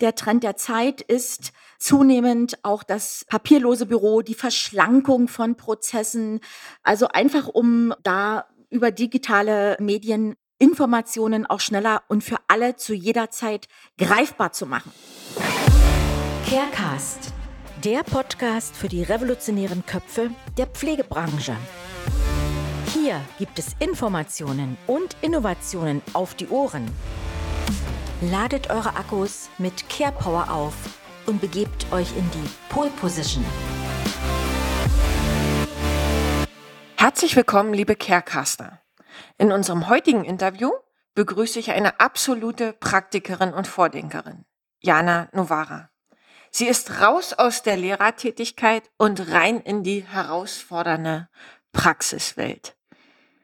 Der Trend der Zeit ist zunehmend auch das papierlose Büro, die Verschlankung von Prozessen. Also einfach, um da über digitale Medien Informationen auch schneller und für alle zu jeder Zeit greifbar zu machen. Carecast, der Podcast für die revolutionären Köpfe der Pflegebranche. Hier gibt es Informationen und Innovationen auf die Ohren. Ladet eure Akkus mit Care Power auf und begebt euch in die Pole Position. Herzlich willkommen, liebe Carecaster. In unserem heutigen Interview begrüße ich eine absolute Praktikerin und Vordenkerin, Jana Novara. Sie ist raus aus der Lehrertätigkeit und rein in die herausfordernde Praxiswelt.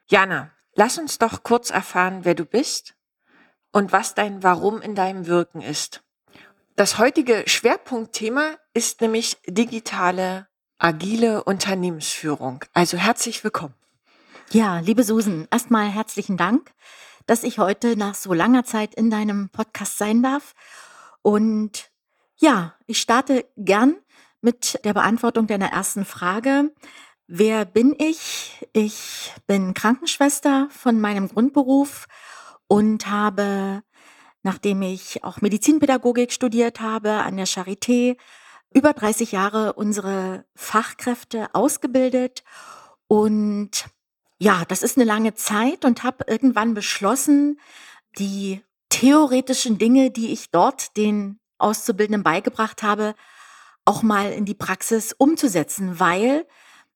Jana, lass uns doch kurz erfahren, wer du bist und was dein Warum in deinem Wirken ist. Das heutige Schwerpunktthema ist nämlich digitale, agile Unternehmensführung. Also herzlich willkommen. Ja, liebe Susan, erstmal herzlichen Dank, dass ich heute nach so langer Zeit in deinem Podcast sein darf. Und ja, ich starte gern mit der Beantwortung deiner ersten Frage. Wer bin ich? Ich bin Krankenschwester von meinem Grundberuf und habe, nachdem ich auch Medizinpädagogik studiert habe an der Charité, über 30 Jahre unsere Fachkräfte ausgebildet. Und ja, das ist eine lange Zeit und habe irgendwann beschlossen, die theoretischen Dinge, die ich dort den Auszubildenden beigebracht habe, auch mal in die Praxis umzusetzen, weil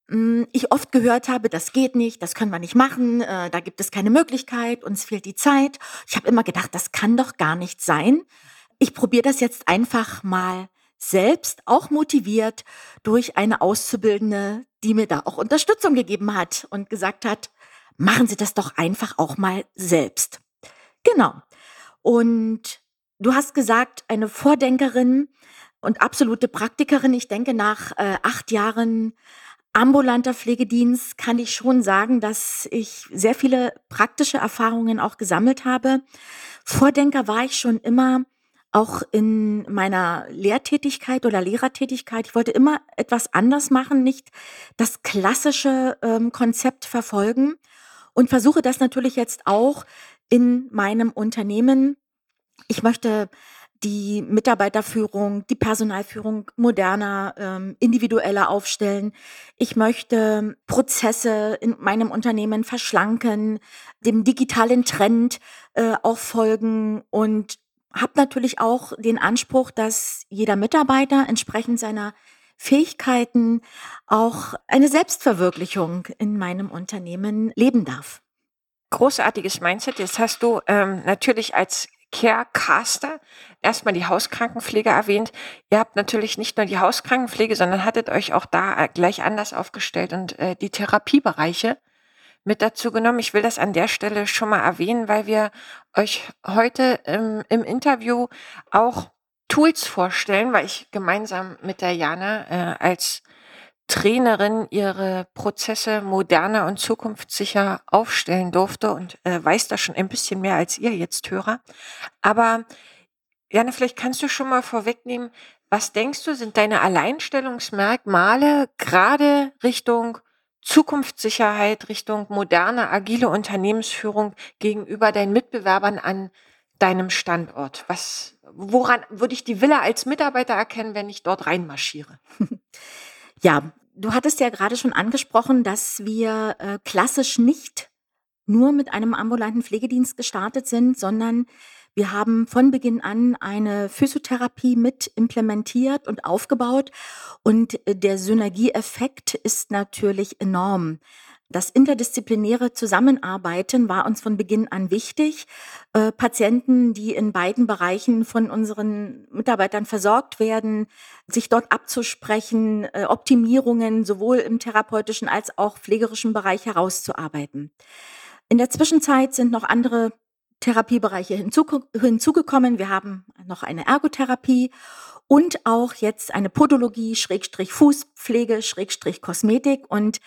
ich oft gehört habe, das geht nicht, das können wir nicht machen, äh, da gibt es keine Möglichkeit, uns fehlt die Zeit. Ich habe immer gedacht, das kann doch gar nicht sein. Ich probiere das jetzt einfach mal selbst, auch motiviert durch eine Auszubildende, die mir da auch Unterstützung gegeben hat und gesagt hat, machen Sie das doch einfach auch mal selbst. Genau. Und du hast gesagt, eine Vordenkerin und absolute Praktikerin. Ich denke, nach äh, acht Jahren ambulanter Pflegedienst kann ich schon sagen, dass ich sehr viele praktische Erfahrungen auch gesammelt habe. Vordenker war ich schon immer auch in meiner Lehrtätigkeit oder Lehrertätigkeit. Ich wollte immer etwas anders machen, nicht das klassische ähm, Konzept verfolgen und versuche das natürlich jetzt auch in meinem Unternehmen. Ich möchte die Mitarbeiterführung, die Personalführung moderner, ähm, individueller aufstellen. Ich möchte Prozesse in meinem Unternehmen verschlanken, dem digitalen Trend äh, auch folgen und habe natürlich auch den Anspruch, dass jeder Mitarbeiter entsprechend seiner Fähigkeiten auch eine Selbstverwirklichung in meinem Unternehmen leben darf. Großartiges Mindset. Jetzt hast du ähm, natürlich als Carecaster erstmal die Hauskrankenpflege erwähnt. Ihr habt natürlich nicht nur die Hauskrankenpflege, sondern hattet euch auch da äh, gleich anders aufgestellt und äh, die Therapiebereiche mit dazu genommen. Ich will das an der Stelle schon mal erwähnen, weil wir euch heute im, im Interview auch Tools vorstellen, weil ich gemeinsam mit der Jana äh, als Trainerin ihre Prozesse moderner und zukunftssicher aufstellen durfte und äh, weiß da schon ein bisschen mehr als ihr jetzt Hörer. Aber Jana, vielleicht kannst du schon mal vorwegnehmen, was denkst du, sind deine Alleinstellungsmerkmale gerade Richtung Zukunftssicherheit, Richtung moderne, agile Unternehmensführung gegenüber deinen Mitbewerbern an deinem Standort? Was, woran würde ich die Villa als Mitarbeiter erkennen, wenn ich dort reinmarschiere? Ja, du hattest ja gerade schon angesprochen, dass wir äh, klassisch nicht nur mit einem ambulanten Pflegedienst gestartet sind, sondern wir haben von Beginn an eine Physiotherapie mit implementiert und aufgebaut und äh, der Synergieeffekt ist natürlich enorm. Das interdisziplinäre Zusammenarbeiten war uns von Beginn an wichtig. Äh, Patienten, die in beiden Bereichen von unseren Mitarbeitern versorgt werden, sich dort abzusprechen, äh, Optimierungen sowohl im therapeutischen als auch pflegerischen Bereich herauszuarbeiten. In der Zwischenzeit sind noch andere Therapiebereiche hinzugekommen. Wir haben noch eine Ergotherapie und auch jetzt eine Podologie, Schrägstrich Fußpflege, Schrägstrich Kosmetik und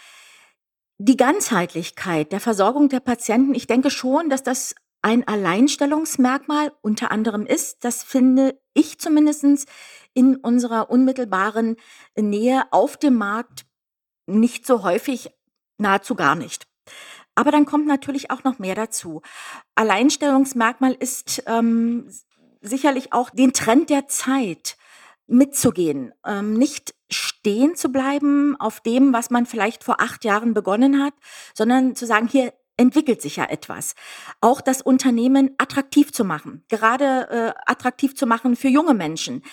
die Ganzheitlichkeit der Versorgung der Patienten, ich denke schon, dass das ein Alleinstellungsmerkmal unter anderem ist. Das finde ich zumindestens in unserer unmittelbaren Nähe auf dem Markt nicht so häufig, nahezu gar nicht. Aber dann kommt natürlich auch noch mehr dazu. Alleinstellungsmerkmal ist ähm, sicherlich auch den Trend der Zeit mitzugehen, ähm, nicht stehen zu bleiben auf dem, was man vielleicht vor acht Jahren begonnen hat, sondern zu sagen, hier entwickelt sich ja etwas. Auch das Unternehmen attraktiv zu machen, gerade äh, attraktiv zu machen für junge Menschen,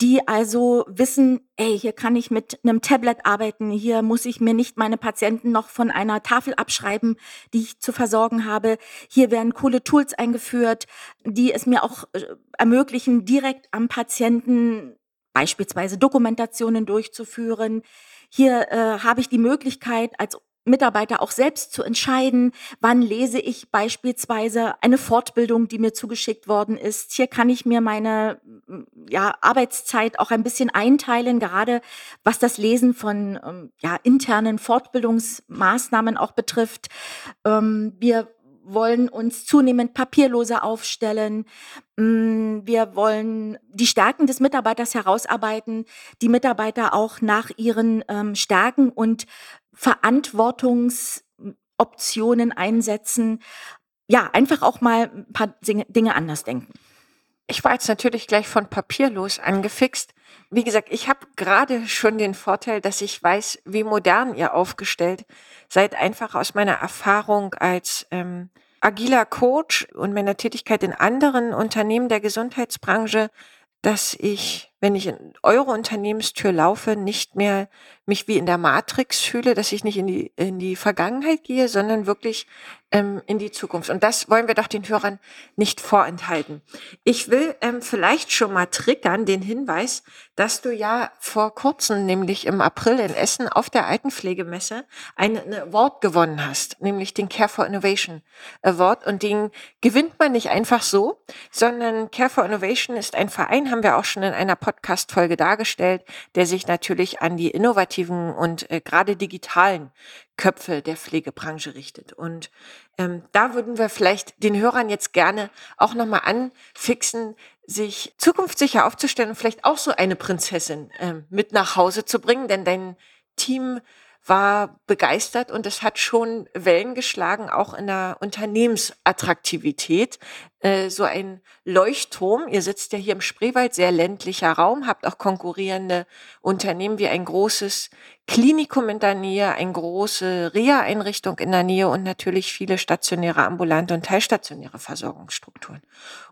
die also wissen, ey, hier kann ich mit einem Tablet arbeiten, hier muss ich mir nicht meine Patienten noch von einer Tafel abschreiben, die ich zu versorgen habe. Hier werden coole Tools eingeführt, die es mir auch äh, ermöglichen, direkt am Patienten beispielsweise Dokumentationen durchzuführen. Hier äh, habe ich die Möglichkeit, als Mitarbeiter auch selbst zu entscheiden, wann lese ich beispielsweise eine Fortbildung, die mir zugeschickt worden ist. Hier kann ich mir meine ja, Arbeitszeit auch ein bisschen einteilen, gerade was das Lesen von ähm, ja, internen Fortbildungsmaßnahmen auch betrifft. Ähm, wir wollen uns zunehmend papierloser aufstellen. Mm, wir wollen die Stärken des Mitarbeiters herausarbeiten, die Mitarbeiter auch nach ihren ähm, Stärken und Verantwortungsoptionen einsetzen. Ja, einfach auch mal ein paar Dinge anders denken. Ich war jetzt natürlich gleich von papierlos angefixt. Wie gesagt, ich habe gerade schon den Vorteil, dass ich weiß, wie modern ihr aufgestellt seid, einfach aus meiner Erfahrung als ähm, agiler Coach und meiner Tätigkeit in anderen Unternehmen der Gesundheitsbranche, dass ich wenn ich in eure Unternehmenstür laufe, nicht mehr mich wie in der Matrix fühle, dass ich nicht in die, in die Vergangenheit gehe, sondern wirklich ähm, in die Zukunft. Und das wollen wir doch den Hörern nicht vorenthalten. Ich will ähm, vielleicht schon mal triggern den Hinweis, dass du ja vor kurzem, nämlich im April in Essen auf der Altenpflegemesse, ein Award gewonnen hast, nämlich den Care for Innovation Award. Und den gewinnt man nicht einfach so, sondern Care for Innovation ist ein Verein, haben wir auch schon in einer Podcast-Folge dargestellt, der sich natürlich an die innovativen und äh, gerade digitalen Köpfe der Pflegebranche richtet. Und ähm, da würden wir vielleicht den Hörern jetzt gerne auch nochmal anfixen, sich zukunftssicher aufzustellen und vielleicht auch so eine Prinzessin ähm, mit nach Hause zu bringen, denn dein Team war begeistert und es hat schon Wellen geschlagen, auch in der Unternehmensattraktivität. Äh, so ein Leuchtturm, ihr sitzt ja hier im Spreewald, sehr ländlicher Raum, habt auch konkurrierende Unternehmen wie ein großes Klinikum in der Nähe, eine große Reha-Einrichtung in der Nähe und natürlich viele stationäre, ambulante und teilstationäre Versorgungsstrukturen.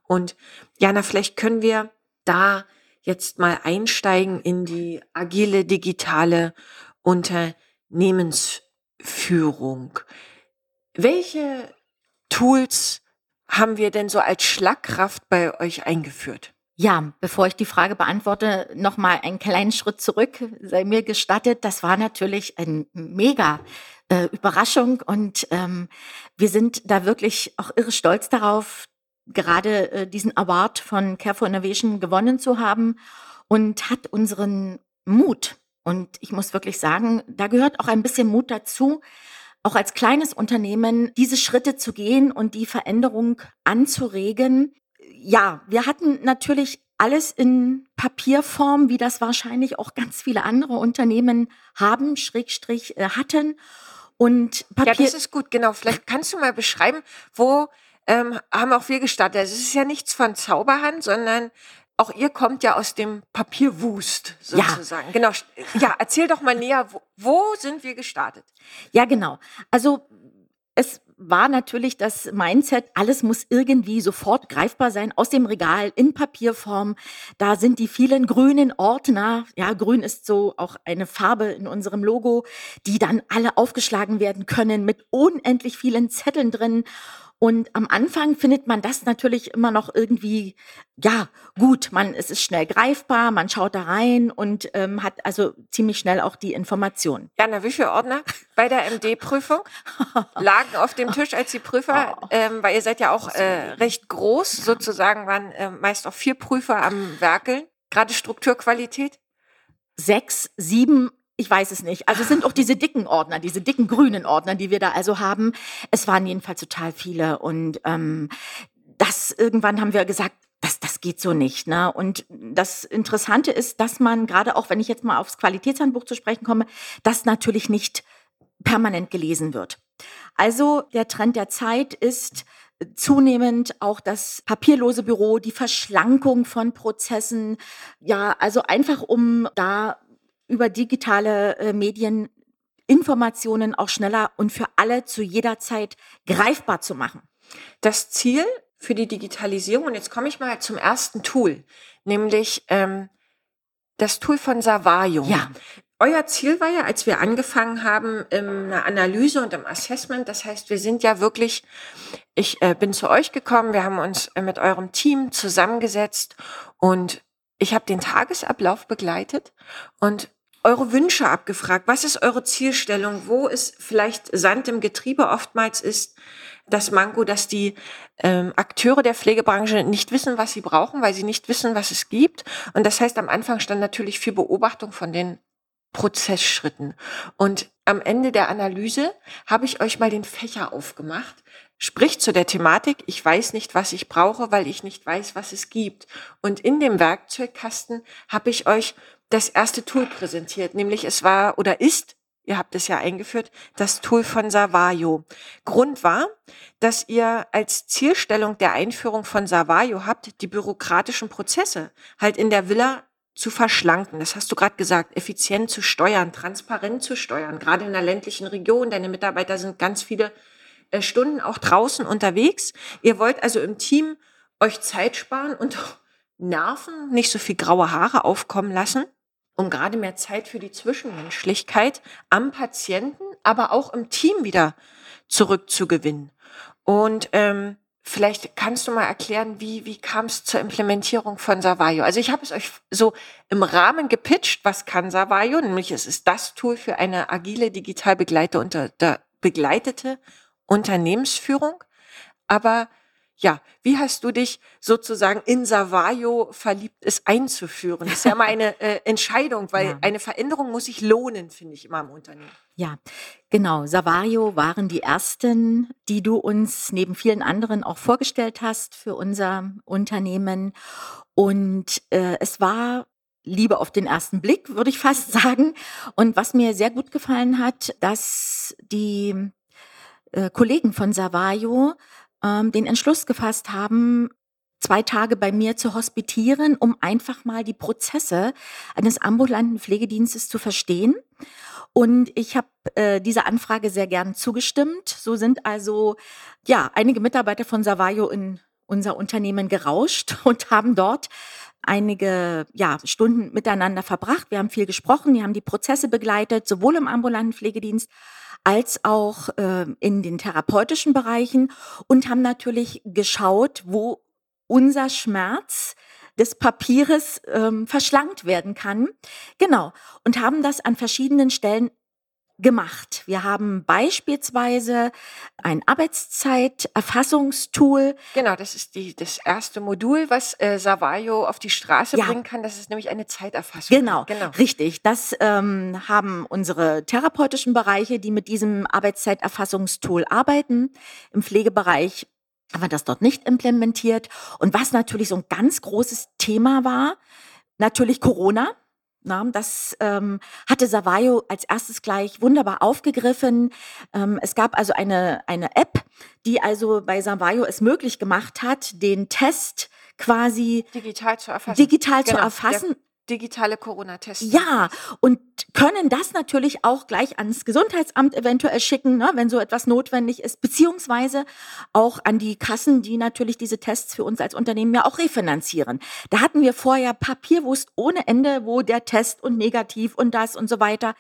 Und Jana, vielleicht können wir da jetzt mal einsteigen in die agile digitale Unternehmensführung. Unternehmensführung. Welche Tools haben wir denn so als Schlagkraft bei euch eingeführt? Ja, bevor ich die Frage beantworte, noch mal einen kleinen Schritt zurück, sei mir gestattet. Das war natürlich eine mega äh, Überraschung und ähm, wir sind da wirklich auch irre stolz darauf, gerade äh, diesen Award von Care for Innovation gewonnen zu haben und hat unseren Mut und ich muss wirklich sagen, da gehört auch ein bisschen Mut dazu, auch als kleines Unternehmen diese Schritte zu gehen und die Veränderung anzuregen. Ja, wir hatten natürlich alles in Papierform, wie das wahrscheinlich auch ganz viele andere Unternehmen haben, Schrägstrich äh, hatten. Und Papier. Ja, das ist gut, genau. Vielleicht kannst du mal beschreiben, wo ähm, haben auch wir gestartet. Es ist ja nichts von Zauberhand, sondern auch ihr kommt ja aus dem Papierwust sozusagen. Ja. Genau. Ja, erzähl doch mal näher, wo, wo sind wir gestartet? Ja, genau. Also es war natürlich das Mindset, alles muss irgendwie sofort greifbar sein, aus dem Regal in Papierform. Da sind die vielen grünen Ordner, ja, grün ist so auch eine Farbe in unserem Logo, die dann alle aufgeschlagen werden können mit unendlich vielen Zetteln drin. Und am Anfang findet man das natürlich immer noch irgendwie, ja, gut, man, es ist schnell greifbar, man schaut da rein und ähm, hat also ziemlich schnell auch die Information. Jana, wie viele Ordner bei der MD-Prüfung lagen auf dem Tisch als die Prüfer? Oh. Ähm, weil ihr seid ja auch äh, recht groß, sozusagen waren äh, meist auch vier Prüfer am Werkeln. Gerade Strukturqualität? Sechs, sieben ich weiß es nicht. Also es sind auch diese dicken Ordner, diese dicken grünen Ordner, die wir da also haben. Es waren jedenfalls total viele. Und ähm, das irgendwann haben wir gesagt, das, das geht so nicht. Ne? Und das Interessante ist, dass man gerade auch, wenn ich jetzt mal aufs Qualitätshandbuch zu sprechen komme, das natürlich nicht permanent gelesen wird. Also der Trend der Zeit ist zunehmend auch das papierlose Büro, die Verschlankung von Prozessen. Ja, also einfach um da über digitale äh, Medien Informationen auch schneller und für alle zu jeder Zeit greifbar zu machen. Das Ziel für die Digitalisierung. Und jetzt komme ich mal zum ersten Tool, nämlich ähm, das Tool von Savayo. Ja. Euer Ziel war ja, als wir angefangen haben, in der Analyse und im Assessment, das heißt, wir sind ja wirklich, ich äh, bin zu euch gekommen, wir haben uns äh, mit eurem Team zusammengesetzt und ich habe den Tagesablauf begleitet und eure Wünsche abgefragt. Was ist eure Zielstellung? Wo ist vielleicht Sand im Getriebe oftmals ist? das Manko, dass die ähm, Akteure der Pflegebranche nicht wissen, was sie brauchen, weil sie nicht wissen, was es gibt. Und das heißt, am Anfang stand natürlich viel Beobachtung von den Prozessschritten. Und am Ende der Analyse habe ich euch mal den Fächer aufgemacht. Sprich zu der Thematik, ich weiß nicht, was ich brauche, weil ich nicht weiß, was es gibt. Und in dem Werkzeugkasten habe ich euch das erste Tool präsentiert, nämlich es war oder ist ihr habt es ja eingeführt, das Tool von Savayo. Grund war, dass ihr als Zielstellung der Einführung von Savayo habt, die bürokratischen Prozesse halt in der Villa zu verschlanken. Das hast du gerade gesagt, effizient zu steuern, transparent zu steuern, gerade in der ländlichen Region. Deine Mitarbeiter sind ganz viele Stunden auch draußen unterwegs. Ihr wollt also im Team euch Zeit sparen und Nerven, nicht so viel graue Haare aufkommen lassen um gerade mehr Zeit für die Zwischenmenschlichkeit am Patienten, aber auch im Team wieder zurückzugewinnen. Und ähm, vielleicht kannst du mal erklären, wie, wie kam es zur Implementierung von Savayo? Also ich habe es euch so im Rahmen gepitcht, was kann Savayo? Nämlich es ist das Tool für eine agile, digital begleitete, begleitete Unternehmensführung. Aber ja, wie hast du dich sozusagen in Savayo verliebt, es einzuführen? Das ist ja mal eine äh, Entscheidung, weil ja. eine Veränderung muss sich lohnen, finde ich immer im Unternehmen. Ja, genau. Savayo waren die ersten, die du uns neben vielen anderen auch vorgestellt hast für unser Unternehmen. Und äh, es war Liebe auf den ersten Blick, würde ich fast sagen. Und was mir sehr gut gefallen hat, dass die äh, Kollegen von Savayo ähm, den Entschluss gefasst haben, zwei Tage bei mir zu hospitieren, um einfach mal die Prozesse eines ambulanten Pflegedienstes zu verstehen. Und ich habe äh, dieser Anfrage sehr gern zugestimmt. So sind also ja einige Mitarbeiter von Savayo in unser Unternehmen gerauscht und haben dort einige ja, Stunden miteinander verbracht. Wir haben viel gesprochen, wir haben die Prozesse begleitet, sowohl im ambulanten Pflegedienst als auch äh, in den therapeutischen Bereichen und haben natürlich geschaut, wo unser Schmerz des Papieres ähm, verschlankt werden kann. Genau. Und haben das an verschiedenen Stellen gemacht. Wir haben beispielsweise ein Arbeitszeiterfassungstool. Genau, das ist die, das erste Modul, was äh, Savayo auf die Straße ja. bringen kann. Das ist nämlich eine Zeiterfassung. Genau, genau. richtig. Das ähm, haben unsere therapeutischen Bereiche, die mit diesem Arbeitszeiterfassungstool arbeiten. Im Pflegebereich haben wir das dort nicht implementiert. Und was natürlich so ein ganz großes Thema war, natürlich Corona. Na, das ähm, hatte Savayo als erstes gleich wunderbar aufgegriffen. Ähm, es gab also eine, eine App, die also bei Savayo es möglich gemacht hat, den Test quasi digital zu erfassen. Digital genau. zu erfassen digitale Corona-Tests. Ja, und können das natürlich auch gleich ans Gesundheitsamt eventuell schicken, ne, wenn so etwas notwendig ist, beziehungsweise auch an die Kassen, die natürlich diese Tests für uns als Unternehmen ja auch refinanzieren. Da hatten wir vorher Papierwust ohne Ende, wo der Test und negativ und das und so weiter.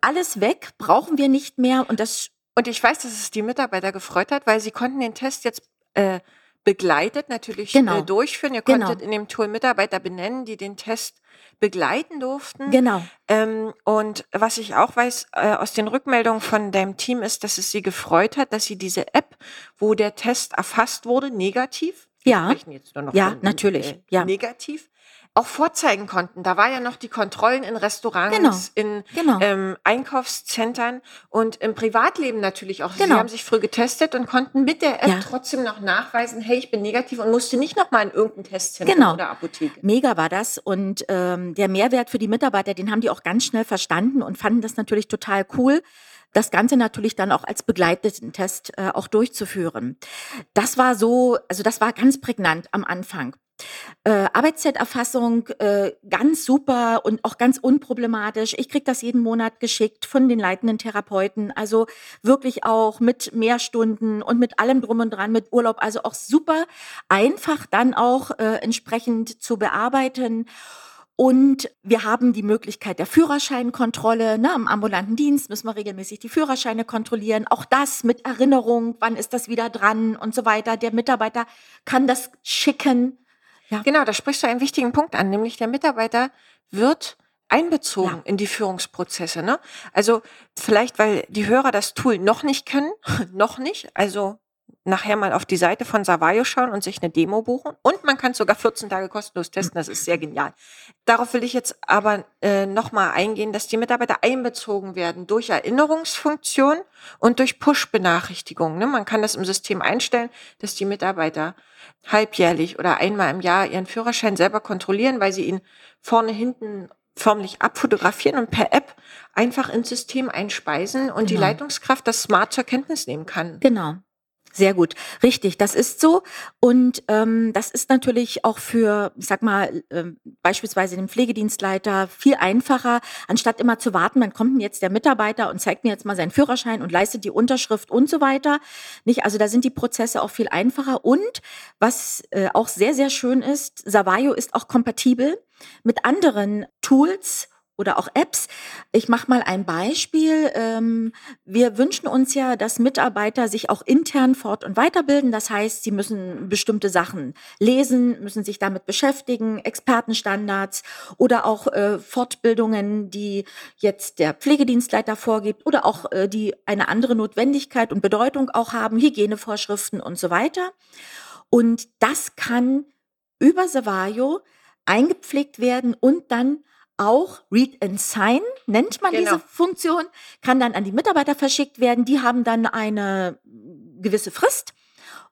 Alles weg, brauchen wir nicht mehr und das. Und ich weiß, dass es die Mitarbeiter gefreut hat, weil sie konnten den Test jetzt äh, begleitet natürlich äh, genau. durchführen. Ihr genau. konntet in dem Tool Mitarbeiter benennen, die den Test begleiten durften. Genau. Ähm, und was ich auch weiß äh, aus den Rückmeldungen von deinem Team ist, dass es sie gefreut hat, dass sie diese App, wo der Test erfasst wurde, negativ. Ja. jetzt nur noch ja, von, natürlich. Äh, ja. Negativ auch vorzeigen konnten. Da war ja noch die Kontrollen in Restaurants, Genau, in genau. ähm, Einkaufszentren und im Privatleben natürlich auch. Sie Genau. haben sich früh getestet und konnten mit der App Ja. trotzdem noch nachweisen, hey, ich bin negativ und musste nicht nochmal in irgendein Testzentrum Genau. oder Apotheke. Mega war das und ähm, der Mehrwert für die Mitarbeiter, den haben die auch ganz schnell verstanden und fanden das natürlich total cool. Das Ganze natürlich dann auch als begleiteten Test äh, auch durchzuführen. Das war so, also das war ganz prägnant am Anfang. Äh, Arbeitszeiterfassung äh, ganz super und auch ganz unproblematisch. Ich krieg das jeden Monat geschickt von den leitenden Therapeuten. Also wirklich auch mit Mehrstunden und mit allem drum und dran, mit Urlaub. Also auch super einfach dann auch äh, entsprechend zu bearbeiten. Und wir haben die Möglichkeit der Führerscheinkontrolle. Ne? Im ambulanten Dienst müssen wir regelmäßig die Führerscheine kontrollieren. Auch das mit Erinnerung, wann ist das wieder dran und so weiter. Der Mitarbeiter kann das schicken. Ja, Genau, da sprichst du einen wichtigen Punkt an, nämlich der Mitarbeiter wird einbezogen Ja. in die Führungsprozesse. Ne? Also vielleicht, weil die Hörer das Tool noch nicht können, noch nicht, also nachher mal auf die Seite von Savayo schauen und sich eine Demo buchen. Und man kann es sogar 14 Tage kostenlos testen, das ist sehr genial. Darauf will ich jetzt aber äh, nochmal eingehen, dass die Mitarbeiter einbezogen werden durch Erinnerungsfunktion und durch Push-Benachrichtigungen. Ne? Man kann das im System einstellen, dass die Mitarbeiter halbjährlich oder einmal im Jahr ihren Führerschein selber kontrollieren, weil sie ihn vorne, hinten förmlich abfotografieren und per App einfach ins System einspeisen und die Genau. Leitungskraft das smart zur Kenntnis nehmen kann. Genau. Sehr gut, richtig, das ist so. Und ähm, das ist natürlich auch für, ich sag mal, ähm, beispielsweise den Pflegedienstleiter viel einfacher, anstatt immer zu warten, wann kommt jetzt der Mitarbeiter und zeigt mir jetzt mal seinen Führerschein und leistet die Unterschrift und so weiter. Nicht? Also da sind die Prozesse auch viel einfacher. Und was äh, auch sehr, sehr schön ist, Savayo ist auch kompatibel mit anderen Tools oder auch Apps. Ich mache mal ein Beispiel. Ähm, wir wünschen uns ja, dass Mitarbeiter sich auch intern fort- und weiterbilden. Das heißt, sie müssen bestimmte Sachen lesen, müssen sich damit beschäftigen, Expertenstandards oder auch äh, Fortbildungen, die jetzt der Pflegedienstleiter vorgibt oder auch äh, die eine andere Notwendigkeit und Bedeutung auch haben, Hygienevorschriften und so weiter. Und das kann über Savayo eingepflegt werden und dann auch Read and Sign, nennt man Genau. diese Funktion, kann dann an die Mitarbeiter verschickt werden. Die haben dann eine gewisse Frist,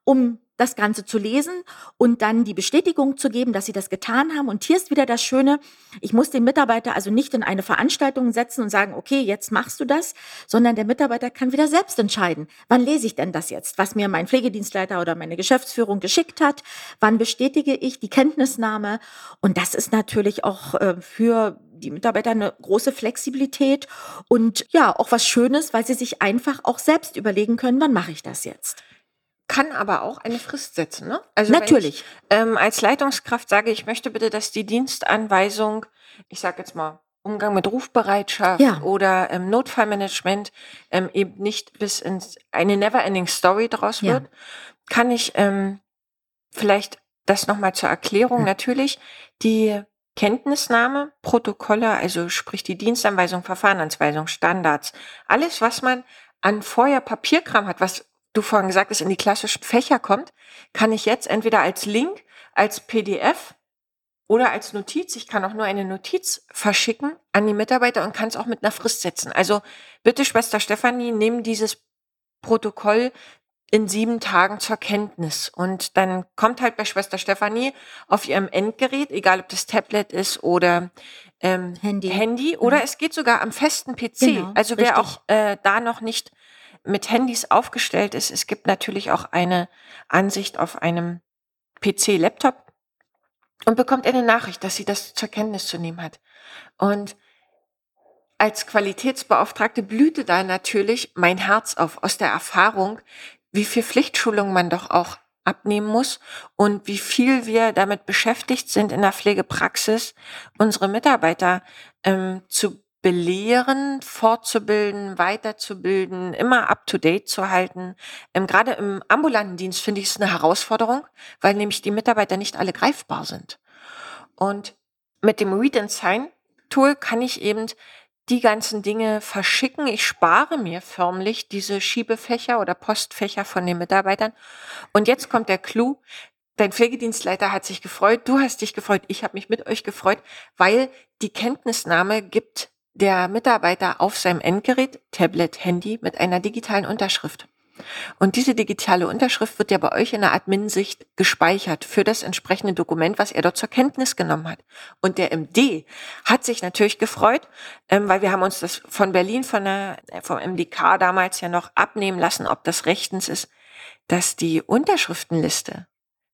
um das Ganze zu lesen und dann die Bestätigung zu geben, dass sie das getan haben. Und hier ist wieder das Schöne, ich muss den Mitarbeiter also nicht in eine Veranstaltung setzen und sagen, okay, jetzt machst du das, sondern der Mitarbeiter kann wieder selbst entscheiden, wann lese ich denn das jetzt, was mir mein Pflegedienstleiter oder meine Geschäftsführung geschickt hat, wann bestätige ich die Kenntnisnahme. Und das ist natürlich auch äh, für die Mitarbeiter eine große Flexibilität und ja, auch was Schönes, weil sie sich einfach auch selbst überlegen können, wann mache ich das jetzt. Kann aber auch eine Frist setzen. Ne? Also Natürlich. Wenn ich, ähm, als Leitungskraft sage, ich möchte bitte, dass die Dienstanweisung, ich sage jetzt mal, Umgang mit Rufbereitschaft Ja. oder ähm, Notfallmanagement ähm, eben nicht bis ins eine Never-Ending Story draus Ja. wird, kann ich ähm, vielleicht das nochmal zur Erklärung Hm. natürlich die Kenntnisnahme, Protokolle, also sprich die Dienstanweisung, Verfahrenanweisung, Standards, alles, was man an vorher Papierkram hat, was du vorhin gesagt hast, in die klassischen Fächer kommt, kann ich jetzt entweder als Link, als PDF oder als Notiz, ich kann auch nur eine Notiz verschicken an die Mitarbeiter und kann es auch mit einer Frist setzen. Also bitte, Schwester Stefanie, nimm dieses Protokoll in sieben Tagen zur Kenntnis. Und dann kommt halt bei Schwester Stefanie auf ihrem Endgerät, egal ob das Tablet ist oder ähm, Handy. Handy oder es geht sogar am festen PC. Genau, also wer richtig. auch äh, da noch nicht mit Handys aufgestellt ist, es gibt natürlich auch eine Ansicht auf einem PC, Laptop und bekommt eine Nachricht, dass sie das zur Kenntnis zu nehmen hat. Und als Qualitätsbeauftragte blühte da natürlich mein Herz auf aus der Erfahrung, wie viel Pflichtschulung man doch auch abnehmen muss und wie viel wir damit beschäftigt sind in der Pflegepraxis, unsere Mitarbeiter ähm, zu belehren, fortzubilden, weiterzubilden, immer up-to-date zu halten. Ähm, Gerade im ambulanten Dienst finde ich es eine Herausforderung, weil nämlich die Mitarbeiter nicht alle greifbar sind. Und mit dem Read and Sign Tool kann ich eben die ganzen Dinge verschicken. Ich spare mir förmlich diese Schiebefächer oder Postfächer von den Mitarbeitern. Und jetzt kommt der Clou. dein Pflegedienstleiter hat sich gefreut, du hast dich gefreut, ich habe mich mit euch gefreut, weil die Kenntnisnahme gibt der Mitarbeiter auf seinem Endgerät, Tablet, Handy mit einer digitalen Unterschrift. Und diese digitale Unterschrift wird ja bei euch in der Admin-Sicht gespeichert für das entsprechende Dokument, was er dort zur Kenntnis genommen hat. Und der MD hat sich natürlich gefreut, ähm, weil wir haben uns das von Berlin, von der, äh, vom MDK damals ja noch abnehmen lassen, ob das rechtens ist, dass die Unterschriftenliste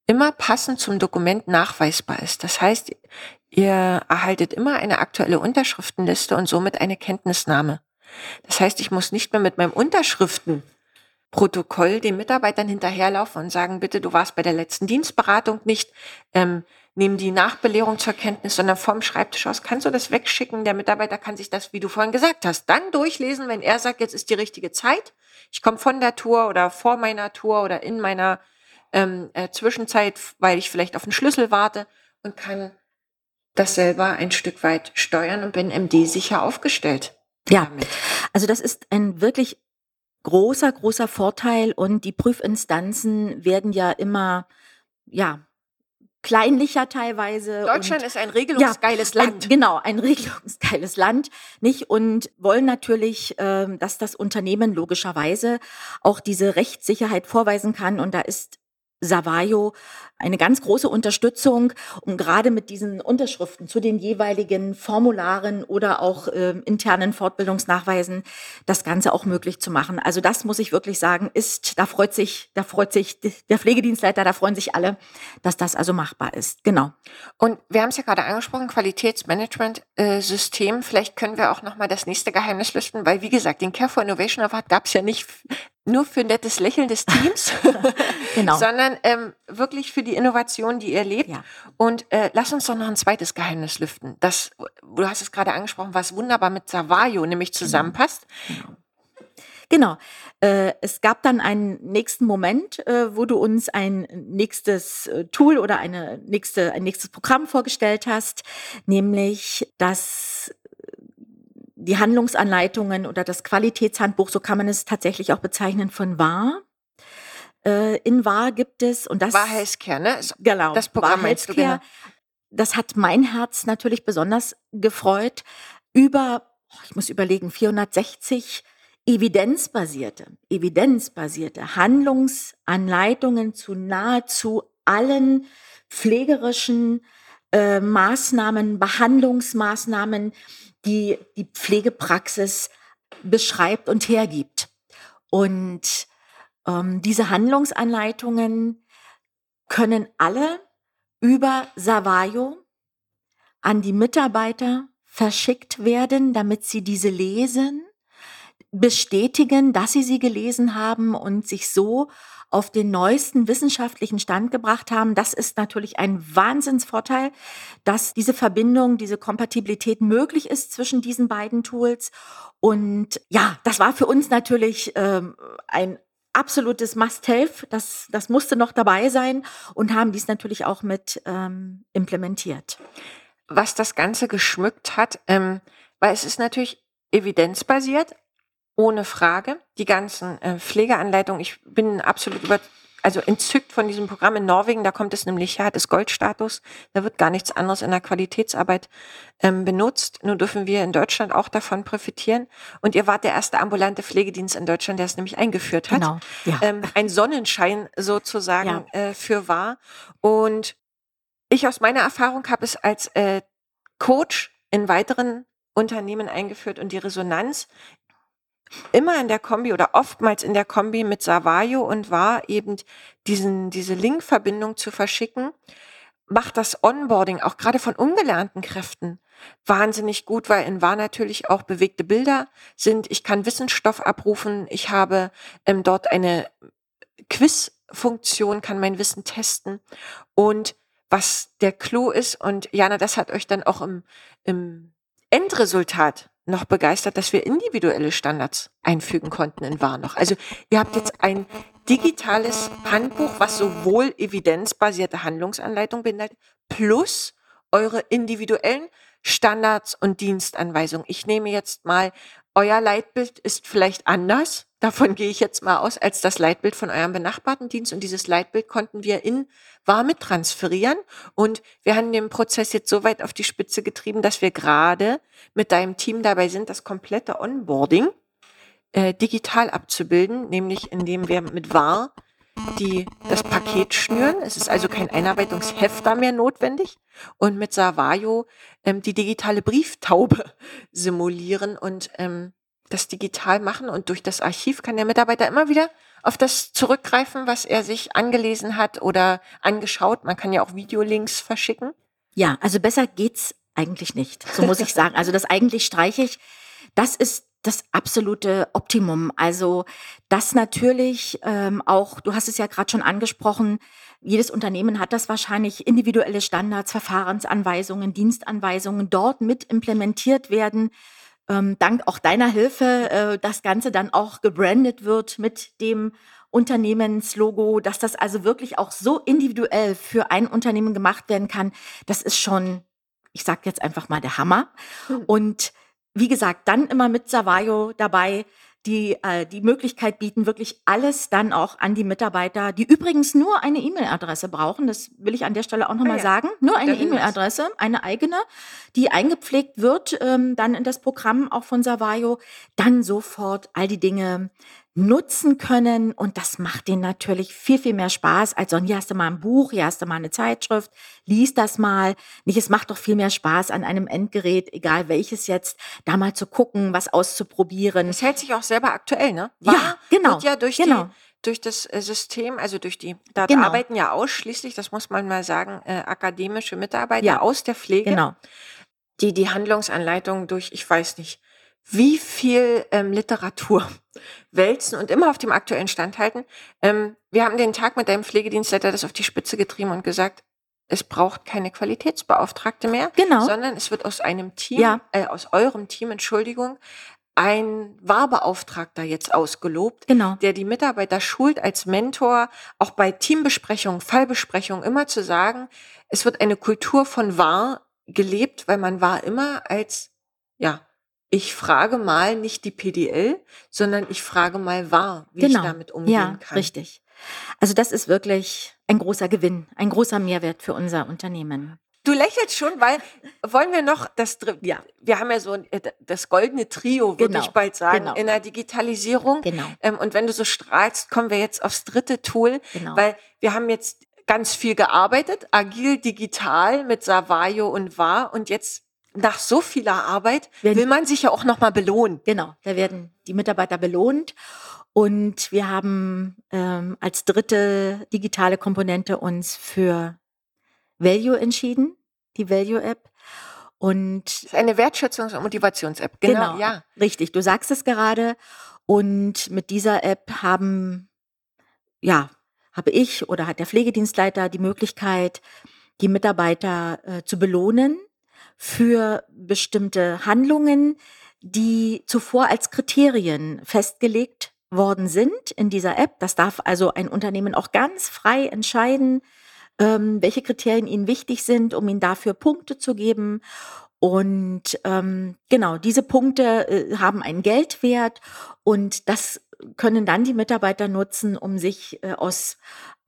immer passend zum Dokument nachweisbar ist. Das heißt, ihr erhaltet immer eine aktuelle Unterschriftenliste und somit eine Kenntnisnahme. Das heißt, ich muss nicht mehr mit meinem Unterschriftenprotokoll den Mitarbeitern hinterherlaufen und sagen, bitte, du warst bei der letzten Dienstberatung nicht, ähm, nehmen die Nachbelehrung zur Kenntnis, sondern vom Schreibtisch aus kannst du das wegschicken. Der Mitarbeiter kann sich das, wie du vorhin gesagt hast, dann durchlesen, wenn er sagt, jetzt ist die richtige Zeit. Ich komme von der Tour oder vor meiner Tour oder in meiner ähm, äh, Zwischenzeit, weil ich vielleicht auf einen Schlüssel warte und kann das selber ein Stück weit steuern und bin MD sicher aufgestellt. Ja, damit. also das ist ein wirklich großer, großer Vorteil und die Prüfinstanzen werden ja immer, ja, kleinlicher teilweise. Deutschland ist ein regelungsgeiles ja, Land. Ein, genau, ein regelungsgeiles Land, nicht? Und wollen natürlich, ähm, dass das Unternehmen logischerweise auch diese Rechtssicherheit vorweisen kann. Und da ist Savayo eine ganz große Unterstützung, um gerade mit diesen Unterschriften zu den jeweiligen Formularen oder auch äh, internen Fortbildungsnachweisen das Ganze auch möglich zu machen. Also das muss ich wirklich sagen, ist, da freut sich, da freut sich der Pflegedienstleiter, da freuen sich alle, dass das also machbar ist. Genau. Und wir haben es ja gerade angesprochen, Qualitätsmanagement-System. Äh, Vielleicht können wir auch nochmal das nächste Geheimnis lüften, weil wie gesagt, den Care for Innovation Award gab es ja nicht nur für nettes Lächeln des Teams, genau. sondern ähm, wirklich für die Innovation, die ihr lebt. Ja. Und äh, lass uns doch noch ein zweites Geheimnis lüften. Das, du hast es gerade angesprochen, was wunderbar mit Savayo nämlich genau. zusammenpasst. Genau. Genau. Äh, es gab dann einen nächsten Moment, äh, wo du uns ein nächstes äh, Tool oder eine nächste, ein nächstes Programm vorgestellt hast, nämlich das die Handlungsanleitungen oder das Qualitätshandbuch, so kann man es tatsächlich auch bezeichnen, von WAR. Äh, in WAR gibt es, und das. WAR Healthcare, ne? Genau. Das Programm du, genau. Das hat mein Herz natürlich besonders gefreut. Über, oh, ich muss überlegen, 460 evidenzbasierte, evidenzbasierte Handlungsanleitungen zu nahezu allen pflegerischen äh, Maßnahmen, Behandlungsmaßnahmen, die die Pflegepraxis beschreibt und hergibt. Und ähm, diese Handlungsanleitungen können alle über Savayo an die Mitarbeiter verschickt werden, damit sie diese lesen, bestätigen, dass sie sie gelesen haben und sich so auf den neuesten wissenschaftlichen Stand gebracht haben. Das ist natürlich ein Wahnsinnsvorteil, dass diese Verbindung, diese Kompatibilität möglich ist zwischen diesen beiden Tools. Und ja, das war für uns natürlich ähm, ein absolutes Must-Have. Das, das musste noch dabei sein und haben dies natürlich auch mit ähm, implementiert. Was das Ganze geschmückt hat, ähm, weil es ist natürlich evidenzbasiert, ohne Frage. Die ganzen äh, Pflegeanleitungen, ich bin absolut über, also entzückt von diesem Programm in Norwegen. Da kommt es nämlich her, hat es Goldstatus. Da wird gar nichts anderes in der Qualitätsarbeit ähm, benutzt. Nur dürfen wir in Deutschland auch davon profitieren. Und ihr wart der erste ambulante Pflegedienst in Deutschland, der es nämlich eingeführt hat. Genau. Ja. Ähm, ein Sonnenschein sozusagen ja. äh, für wahr. Und ich aus meiner Erfahrung habe es als äh, Coach in weiteren Unternehmen eingeführt und die Resonanz immer in der Kombi oder oftmals in der Kombi mit Savayo und war eben diesen, diese Linkverbindung zu verschicken, macht das Onboarding auch gerade von ungelernten Kräften wahnsinnig gut, weil in war natürlich auch bewegte Bilder sind. Ich kann Wissensstoff abrufen. Ich habe ähm, dort eine Quizfunktion, kann mein Wissen testen und was der Clou ist. Und Jana, das hat euch dann auch im, im Endresultat noch begeistert, dass wir individuelle Standards einfügen konnten in Warnoch. Also ihr habt jetzt ein digitales Handbuch, was sowohl evidenzbasierte Handlungsanleitung beinhaltet, plus eure individuellen Standards und Dienstanweisungen. Ich nehme jetzt mal euer Leitbild ist vielleicht anders. Davon gehe ich jetzt mal aus, als das Leitbild von eurem benachbarten Dienst. Und dieses Leitbild konnten wir in war mit transferieren. Und wir haben den Prozess jetzt so weit auf die Spitze getrieben, dass wir gerade mit deinem Team dabei sind, das komplette Onboarding äh, digital abzubilden, nämlich indem wir mit VAR die das Paket schnüren. Es ist also kein Einarbeitungshefter mehr notwendig. Und mit Savayo ähm, die digitale Brieftaube simulieren und ähm, das digital machen. Und durch das Archiv kann der Mitarbeiter immer wieder auf das zurückgreifen, was er sich angelesen hat oder angeschaut. Man kann ja auch Videolinks verschicken. Ja, also besser geht's eigentlich nicht. So muss ich sagen. Also das eigentlich streiche ich. Das ist das absolute Optimum. Also das natürlich ähm, auch, du hast es ja gerade schon angesprochen, jedes Unternehmen hat das wahrscheinlich, individuelle Standards, Verfahrensanweisungen, Dienstanweisungen dort mit implementiert werden. Ähm, dank auch deiner Hilfe äh, das Ganze dann auch gebrandet wird mit dem Unternehmenslogo, dass das also wirklich auch so individuell für ein Unternehmen gemacht werden kann, das ist schon, ich sage jetzt einfach mal der Hammer. Mhm. Und wie gesagt, dann immer mit Savayo dabei, die äh, die Möglichkeit bieten, wirklich alles dann auch an die Mitarbeiter, die übrigens nur eine E-Mail-Adresse brauchen, das will ich an der Stelle auch nochmal ah, ja. sagen, nur eine E-Mail-Adresse, eine eigene, die eingepflegt wird, ähm, dann in das Programm auch von Savayo, dann sofort all die Dinge nutzen können. Und das macht denen natürlich viel, viel mehr Spaß, als so, hier hast du mal ein Buch, hier hast du mal eine Zeitschrift, lies das mal. Nicht, es macht doch viel mehr Spaß, an einem Endgerät, egal welches jetzt, da mal zu gucken, was auszuprobieren. Es hält sich auch selber aktuell, ne? War, ja, genau. Wird ja durch genau. die durch das äh, System, also durch die, da genau. arbeiten ja ausschließlich, das muss man mal sagen, äh, akademische Mitarbeiter ja. aus der Pflege, genau. die die Handlungsanleitung durch, ich weiß nicht, wie viel ähm, Literatur wälzen und immer auf dem aktuellen Stand halten. Ähm, wir haben den Tag mit deinem Pflegedienstleiter das auf die Spitze getrieben und gesagt, es braucht keine Qualitätsbeauftragte mehr, genau. sondern es wird aus einem Team, ja. äh, aus eurem Team, Entschuldigung, ein Wahrbeauftragter jetzt ausgelobt, genau. der die Mitarbeiter schult als Mentor, auch bei Teambesprechungen, Fallbesprechungen immer zu sagen, es wird eine Kultur von Wahr gelebt, weil man war immer als ja ich frage mal nicht die PDL, sondern ich frage mal wahr, wie genau. ich damit umgehen ja, kann. Richtig. Also das ist wirklich ein großer Gewinn, ein großer Mehrwert für unser Unternehmen. Du lächelst schon, weil wollen wir noch das ja. wir haben ja so äh, das goldene Trio, würde genau. ich bald sagen, genau. in der Digitalisierung. Genau. Ähm, und wenn du so strahlst, kommen wir jetzt aufs dritte Tool, genau. weil wir haben jetzt ganz viel gearbeitet, agil, digital mit Savayo und VAR und jetzt nach so vieler Arbeit will man sich ja auch nochmal belohnen. Genau, da werden die Mitarbeiter belohnt. Und wir haben ähm, als dritte digitale Komponente uns für Value entschieden, die Value-App. Und das ist eine Wertschätzungs- und Motivations-App. Genau, genau, ja. Richtig, du sagst es gerade. Und mit dieser App haben, ja, habe ich oder hat der Pflegedienstleiter die Möglichkeit, die Mitarbeiter äh, zu belohnen für bestimmte Handlungen, die zuvor als Kriterien festgelegt worden sind in dieser App. Das darf also ein Unternehmen auch ganz frei entscheiden, ähm, welche Kriterien ihnen wichtig sind, um ihnen dafür Punkte zu geben. Und ähm, genau, diese Punkte äh, haben einen Geldwert und das können dann die Mitarbeiter nutzen, um sich äh, aus,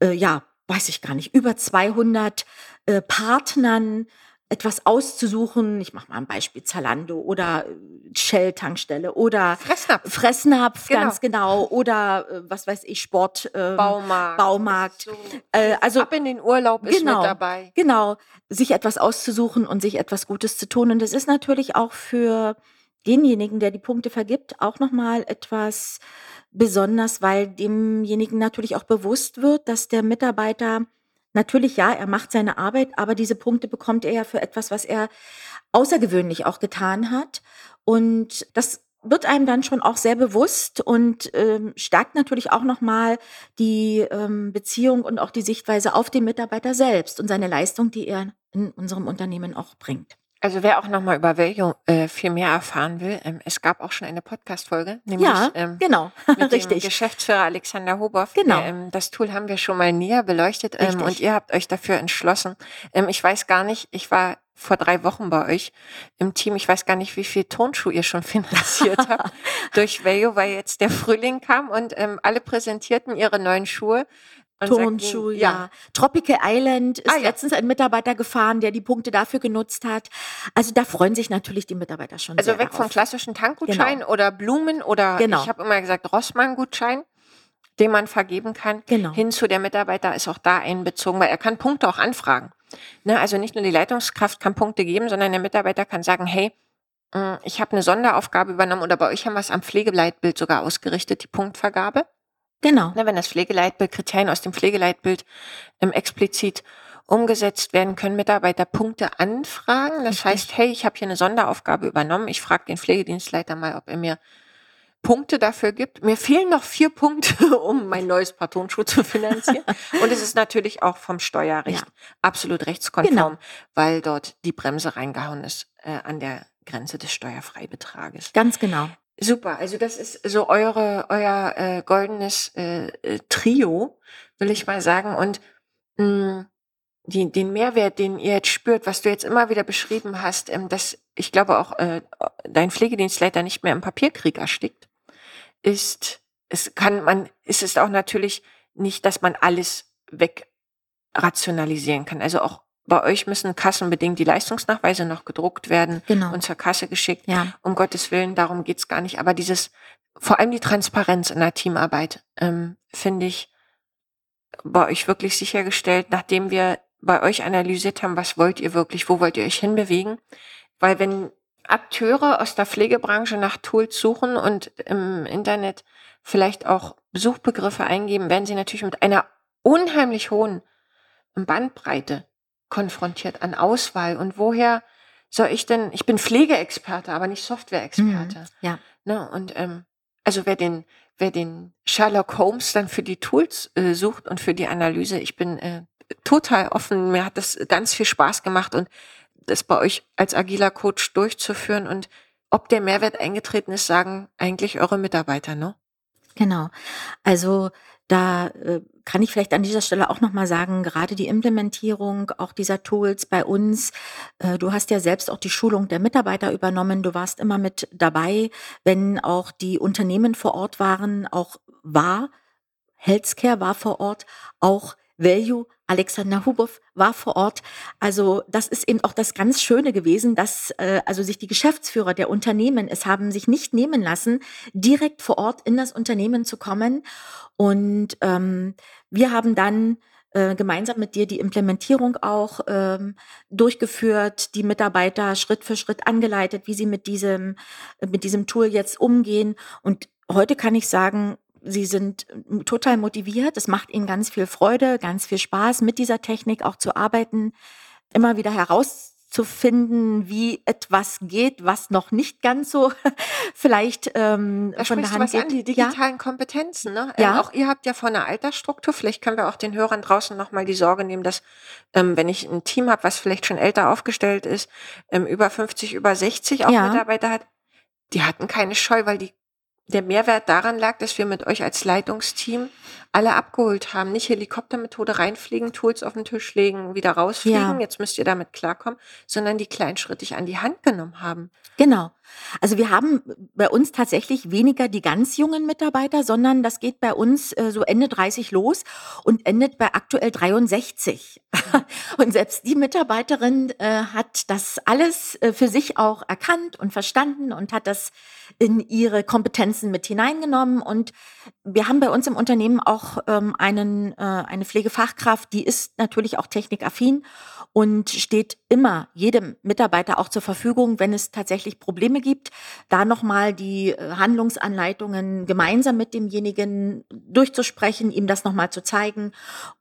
äh, ja, weiß ich gar nicht, über 200 äh, Partnern etwas auszusuchen. Ich mache mal ein Beispiel Zalando oder äh, Shell-Tankstelle oder Fressnapf, Fressnapf genau. ganz genau oder äh, was weiß ich Sport ähm, Baumarkt. Baumarkt. So. Äh, also ab in den Urlaub ist genau, mit dabei. Genau, sich etwas auszusuchen und sich etwas Gutes zu tun. Und das ist natürlich auch für denjenigen, der die Punkte vergibt, auch nochmal etwas besonders, weil demjenigen natürlich auch bewusst wird, dass der Mitarbeiter Natürlich ja, er macht seine Arbeit, aber diese Punkte bekommt er ja für etwas, was er außergewöhnlich auch getan hat. Und das wird einem dann schon auch sehr bewusst und ähm, stärkt natürlich auch nochmal die ähm, Beziehung und auch die Sichtweise auf den Mitarbeiter selbst und seine Leistung, die er in unserem Unternehmen auch bringt. Also wer auch nochmal über Value äh, viel mehr erfahren will, ähm, es gab auch schon eine Podcast-Folge, nämlich Ja, ähm, genau, mit dem richtig. Geschäftsführer Alexander Hoboff. Genau. Der, ähm, das Tool haben wir schon mal näher beleuchtet ähm, und ihr habt euch dafür entschlossen. Ähm, ich weiß gar nicht, ich war vor drei Wochen bei euch im Team. Ich weiß gar nicht, wie viel Tonschuh ihr schon finanziert habt durch Value, weil jetzt der Frühling kam und ähm, alle präsentierten ihre neuen Schuhe. Und sagten, Turnschuh, ja. Tropical Island ist Ah, ja. letztens ein Mitarbeiter gefahren, der die Punkte dafür genutzt hat. Also da freuen sich natürlich die Mitarbeiter schon Also weg vom darauf. klassischen Tankgutschein oder Blumen oder Genau. ich habe immer gesagt Rossmann-Gutschein, den man vergeben kann, Genau. hin zu der Mitarbeiter ist auch da einbezogen, weil er kann Punkte auch anfragen. Ne, also nicht nur die Leitungskraft kann Punkte geben, sondern der Mitarbeiter kann sagen, hey, mh, ich habe eine Sonderaufgabe übernommen oder bei euch haben wir es am Pflegeleitbild sogar ausgerichtet, die Punktvergabe. Genau. Ne, wenn das Pflegeleitbild, Kriterien aus dem Pflegeleitbild ähm, explizit umgesetzt werden, können Mitarbeiter Punkte anfragen. Das Richtig. heißt, hey, ich habe hier eine Sonderaufgabe übernommen. Ich frage den Pflegedienstleiter mal, ob er mir Punkte dafür gibt. Mir fehlen noch vier Punkte, um mein neues Paar Tonschuh zu finanzieren. Und es ist natürlich auch vom Steuerrecht Ja. absolut rechtskonform, Genau. weil dort die Bremse reingehauen ist äh, an der Grenze des Steuerfreibetrages. Ganz genau. Super, also das ist so eure, euer äh, goldenes äh, äh, Trio, will ich mal sagen. Und mh, die, den Mehrwert, den ihr jetzt spürt, was du jetzt immer wieder beschrieben hast, ähm, dass ich glaube auch äh, dein Pflegedienstleiter nicht mehr im Papierkrieg erstickt, ist, es kann man, ist es auch natürlich nicht, dass man alles wegrationalisieren kann. Also auch bei euch müssen kassenbedingt die Leistungsnachweise noch gedruckt werden Genau. und zur Kasse geschickt Ja. um Gottes Willen, darum geht's gar nicht. Aber dieses, vor allem die Transparenz in der Teamarbeit, ähm, finde ich bei euch wirklich sichergestellt, nachdem wir bei euch analysiert haben, was wollt ihr wirklich, wo wollt ihr euch hinbewegen. Weil wenn Akteure aus der Pflegebranche nach Tools suchen und im Internet vielleicht auch Suchbegriffe eingeben, werden sie natürlich mit einer unheimlich hohen Bandbreite konfrontiert an Auswahl. Und woher soll ich denn, ich bin Pflegeexperte, aber nicht Softwareexperte. Mhm. Ja. Ne? Und ähm, also wer den, wer den Sherlock Holmes dann für die Tools äh, sucht und für die Analyse, ich bin äh, total offen. Mir hat das ganz viel Spaß gemacht und das bei euch als agiler Coach durchzuführen und ob der Mehrwert eingetreten ist, sagen eigentlich eure Mitarbeiter, ne? Genau. Also da äh, kann ich vielleicht an dieser Stelle auch nochmal sagen, gerade die Implementierung auch dieser Tools bei uns, äh, du hast ja selbst auch die Schulung der Mitarbeiter übernommen, du warst immer mit dabei, wenn auch die Unternehmen vor Ort waren, auch war, Healthcare war vor Ort, auch Value, Alexander Hubow war vor Ort. Also das ist eben auch das ganz Schöne gewesen, dass äh, also sich die Geschäftsführer der Unternehmen es haben sich nicht nehmen lassen, direkt vor Ort in das Unternehmen zu kommen. Und ähm, wir haben dann äh, gemeinsam mit dir die Implementierung auch ähm, durchgeführt, die Mitarbeiter Schritt für Schritt angeleitet, wie sie mit diesem, mit diesem Tool jetzt umgehen. Und heute kann ich sagen, Sie sind äh, total motiviert. Es macht ihnen ganz viel Freude, ganz viel Spaß, mit dieser Technik auch zu arbeiten, immer wieder herauszufinden, wie etwas geht, was noch nicht ganz so vielleicht ähm, Da von der Hand was an, geht. die Ja, digitalen Kompetenzen. Ne? Ja. Ähm, auch ihr habt ja von einer Altersstruktur, vielleicht können wir auch den Hörern draußen nochmal die Sorge nehmen, dass ähm, wenn ich ein Team habe, was vielleicht schon älter aufgestellt ist, ähm, über 50, über 60 auch Ja. Mitarbeiter hat, die hatten keine Scheu, weil die, der Mehrwert daran lag, dass wir mit euch als Leitungsteam alle abgeholt haben. Nicht Helikoptermethode reinfliegen, Tools auf den Tisch legen, wieder rausfliegen, Ja. jetzt müsst ihr damit klarkommen, sondern die kleinschrittig an die Hand genommen haben. Genau. Also wir haben bei uns tatsächlich weniger die ganz jungen Mitarbeiter, sondern das geht bei uns äh, so Ende 30 los und endet bei aktuell 63. und selbst die Mitarbeiterin äh, hat das alles äh, für sich auch erkannt und verstanden und hat das in ihre Kompetenzen mit hineingenommen. Und wir haben bei uns im Unternehmen auch ähm, einen, äh, eine Pflegefachkraft, die ist natürlich auch technikaffin und steht immer jedem Mitarbeiter auch zur Verfügung, wenn es tatsächlich Probleme gibt, da nochmal die äh, Handlungsanleitungen gemeinsam mit demjenigen durchzusprechen, ihm das nochmal zu zeigen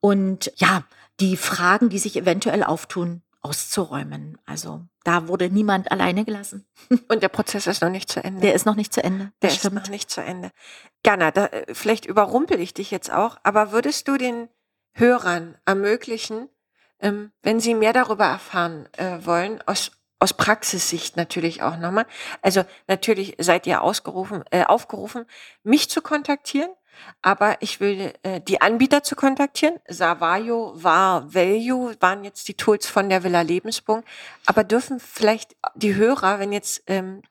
und ja, die Fragen, die sich eventuell auftun, auszuräumen. Also da wurde niemand alleine gelassen. Und der Prozess ist noch nicht zu Ende. Der ist noch nicht zu Ende. Der Das ist stimmt. noch nicht zu Ende. Ganna, da, äh, vielleicht überrumpel ich dich jetzt auch, aber würdest du den Hörern ermöglichen, ähm, wenn sie mehr darüber erfahren äh, wollen, aus aus Praxissicht natürlich auch nochmal. Also natürlich seid ihr ausgerufen, äh, aufgerufen, mich zu kontaktieren. Aber ich will äh, die Anbieter zu kontaktieren. Savayo, Var, Value waren jetzt die Tools von der Villa Lebensbogen. Aber dürfen vielleicht die Hörer, wenn jetzt ähm,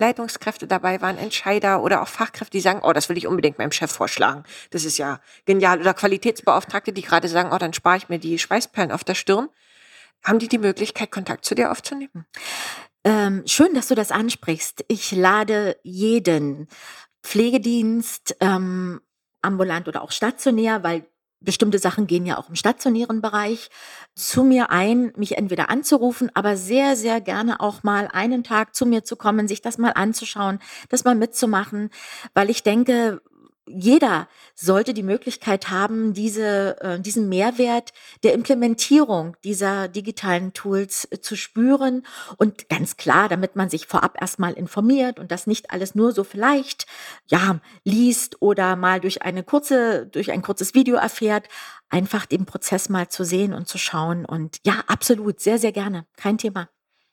Leitungskräfte dabei waren, Entscheider oder auch Fachkräfte, die sagen, oh, das will ich unbedingt meinem Chef vorschlagen. Das ist ja genial. Oder Qualitätsbeauftragte, die gerade sagen, oh, dann spare ich mir die Schweißperlen auf der Stirn. Haben die die Möglichkeit, Kontakt zu dir aufzunehmen? Ähm, schön, dass du das ansprichst. Ich lade jeden Pflegedienst, ähm, ambulant oder auch stationär, weil bestimmte Sachen gehen ja auch im stationären Bereich, zu mir ein, mich entweder anzurufen, aber sehr, sehr gerne auch mal einen Tag zu mir zu kommen, sich das mal anzuschauen, das mal mitzumachen, weil ich denke, jeder sollte die Möglichkeit haben, diese, äh, diesen Mehrwert der Implementierung dieser digitalen Tools äh, zu spüren. Und ganz klar, damit man sich vorab erstmal informiert und das nicht alles nur so vielleicht, ja, liest oder mal durch eine kurze, durch ein kurzes Video erfährt, einfach den Prozess mal zu sehen und zu schauen. Und ja, absolut, sehr, sehr gerne. Kein Thema.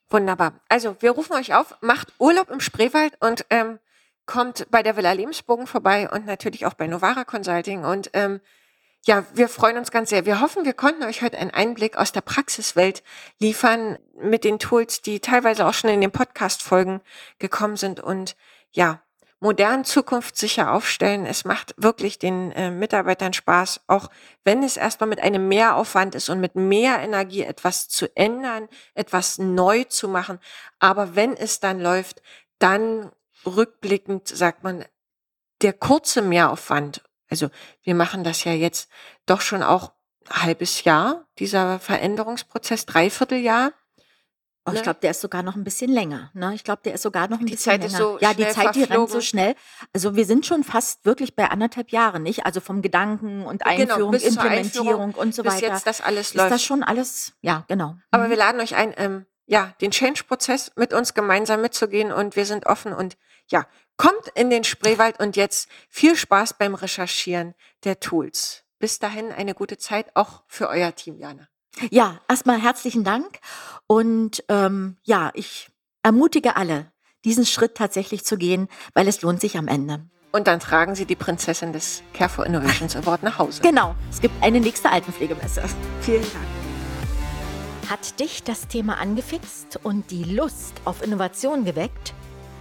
Wunderbar. Also, wir rufen euch auf, macht Urlaub im Spreewald und ähm, kommt bei der Villa Lebensbogen vorbei und natürlich auch bei Novara Consulting. Und ähm, ja, wir freuen uns ganz sehr. Wir hoffen, wir konnten euch heute einen Einblick aus der Praxiswelt liefern mit den Tools, die teilweise auch schon in den Podcast-Folgen gekommen sind und ja, modern zukunftssicher aufstellen. Es macht wirklich den äh, Mitarbeitern Spaß, auch wenn es erstmal mit einem Mehraufwand ist und mit mehr Energie etwas zu ändern, etwas neu zu machen. Aber wenn es dann läuft, dann rückblickend sagt man, der kurze Mehraufwand, also wir machen das ja jetzt doch schon auch ein halbes Jahr, dieser Veränderungsprozess, dreiviertel Jahr. Oh, ich ne? glaube, der ist sogar noch ein bisschen länger. Ne? Ich glaube, der ist sogar noch ein die bisschen Zeit länger. Ist so ja, die Zeit, die rennt so schnell. Also wir sind schon fast wirklich bei anderthalb Jahren, nicht? Also vom Gedanken und Einführung, Genau, bis zur Implementierung Einführung, und so bis weiter. jetzt das alles ist läuft. das schon alles, ja, genau. Aber Mhm. wir laden euch ein, ähm, ja, den Change-Prozess mit uns gemeinsam mitzugehen und wir sind offen und ja, kommt in den Spreewald und jetzt viel Spaß beim Recherchieren der Tools. Bis dahin eine gute Zeit auch für euer Team, Jana. Ja, erstmal herzlichen Dank. Und ähm, ja, ich ermutige alle, diesen Schritt tatsächlich zu gehen, weil es lohnt sich am Ende. Und dann tragen Sie die Prinzessin des Care for Innovations Award nach Hause. Genau, es gibt eine nächste Altenpflegemesse. Vielen Dank. Hat dich das Thema angefixt und die Lust auf Innovation geweckt?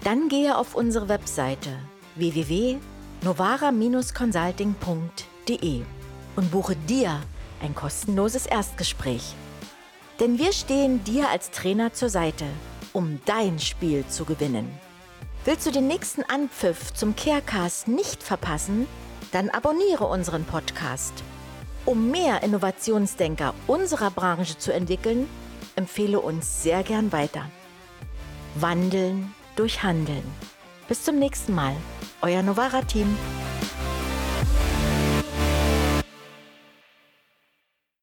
Dann gehe auf unsere Webseite www.novara-consulting.de und buche dir ein kostenloses Erstgespräch. Denn wir stehen dir als Trainer zur Seite, um dein Spiel zu gewinnen. Willst du den nächsten Anpfiff zum Carecast nicht verpassen? Dann abonniere unseren Podcast. Um mehr Innovationsdenker unserer Branche zu entwickeln, empfehle uns sehr gern weiter. Wandeln durch Handeln. Bis zum nächsten Mal. Euer Novara-Team.